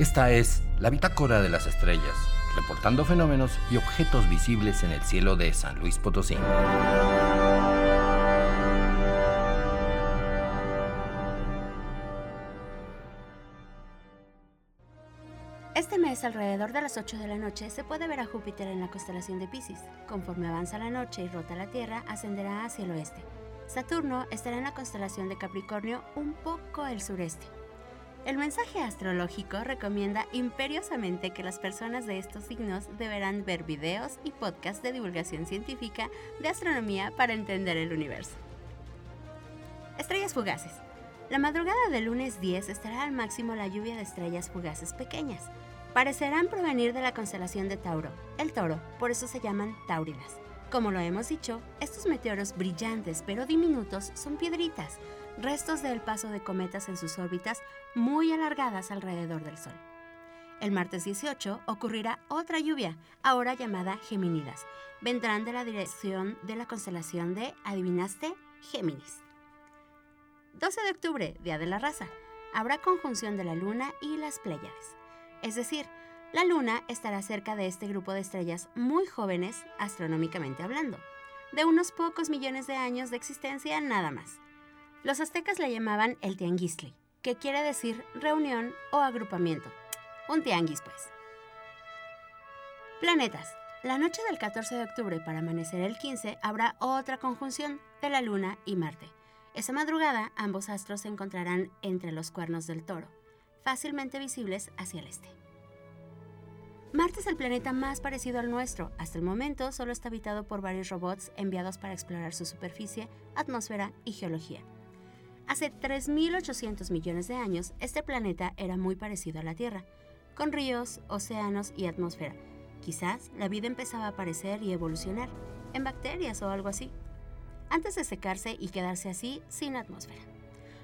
Esta es la bitácora de las estrellas, reportando fenómenos y objetos visibles en el cielo de San Luis Potosí. Este mes, alrededor de las 8 de la noche, se puede ver a Júpiter en la constelación de Pisces. Conforme avanza la noche y rota la Tierra, ascenderá hacia el oeste. Saturno estará en la constelación de Capricornio un poco al sureste. El mensaje astrológico recomienda imperiosamente que las personas de estos signos deberán ver videos y podcasts de divulgación científica de astronomía para entender el universo. Estrellas fugaces. La madrugada del lunes 10 estará al máximo la lluvia de estrellas fugaces pequeñas. Parecerán provenir de la constelación de Tauro, el toro, por eso se llaman taurinas. Como lo hemos dicho, estos meteoros brillantes pero diminutos son piedritas, restos del paso de cometas en sus órbitas muy alargadas alrededor del Sol. El martes 18 ocurrirá otra lluvia, ahora llamada Geminidas. Vendrán de la dirección de la constelación de, adivinaste, Géminis. 12 de octubre, Día de la Raza. Habrá conjunción de la Luna y las Pléyades. Es decir, la Luna estará cerca de este grupo de estrellas muy jóvenes, astronómicamente hablando, de unos pocos millones de años de existencia nada más. Los aztecas le llamaban el tianguistli, que quiere decir reunión o agrupamiento. Un tianguis, pues. Planetas. La noche del 14 de octubre para amanecer el 15 habrá otra conjunción de la Luna y Marte. Esa madrugada ambos astros se encontrarán entre los cuernos del toro, fácilmente visibles hacia el este. Marte es el planeta más parecido al nuestro. Hasta el momento solo está habitado por varios robots enviados para explorar su superficie, atmósfera y geología. Hace 3.800 millones de años, este planeta era muy parecido a la Tierra, con ríos, océanos y atmósfera. Quizás la vida empezaba a aparecer y evolucionar, en bacterias o algo así, antes de secarse y quedarse así sin atmósfera.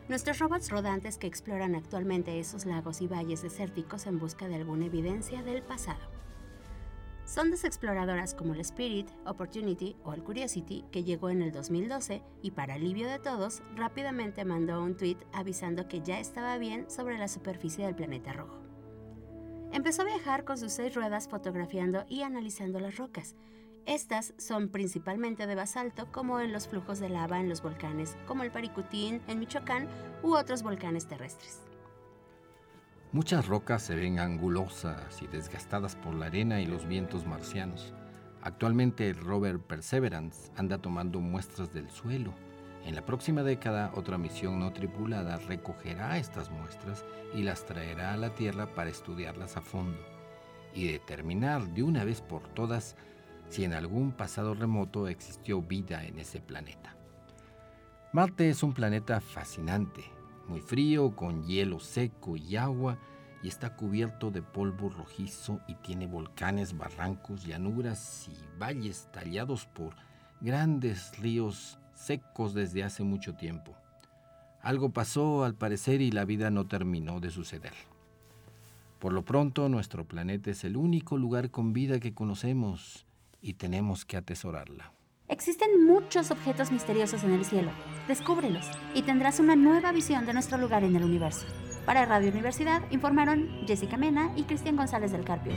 Nuestros robots rodantes que exploran actualmente esos lagos y valles desérticos en busca de alguna evidencia del pasado. Sondas exploradoras como el Spirit, Opportunity o el Curiosity, que llegó en el 2012 y para alivio de todos, rápidamente mandó un tweet avisando que ya estaba bien sobre la superficie del planeta rojo. Empezó a viajar con sus seis ruedas fotografiando y analizando las rocas. Estas son principalmente de basalto, como en los flujos de lava en los volcanes, como el Paricutín en Michoacán u otros volcanes terrestres. Muchas rocas se ven angulosas y desgastadas por la arena y los vientos marcianos. Actualmente el rover Perseverance anda tomando muestras del suelo. En la próxima década otra misión no tripulada recogerá estas muestras y las traerá a la Tierra para estudiarlas a fondo y determinar de una vez por todas si en algún pasado remoto existió vida en ese planeta. Marte es un planeta fascinante, muy frío, con hielo seco y agua, y está cubierto de polvo rojizo y tiene volcanes, barrancos, llanuras y valles tallados por grandes ríos secos desde hace mucho tiempo. Algo pasó al parecer y la vida no terminó de suceder. Por lo pronto nuestro planeta es el único lugar con vida que conocemos y tenemos que atesorarla. Existen muchos objetos misteriosos en el cielo. Descúbrelos y tendrás una nueva visión de nuestro lugar en el universo. Para Radio Universidad informaron Jessica Mena y Cristian González del Carpio.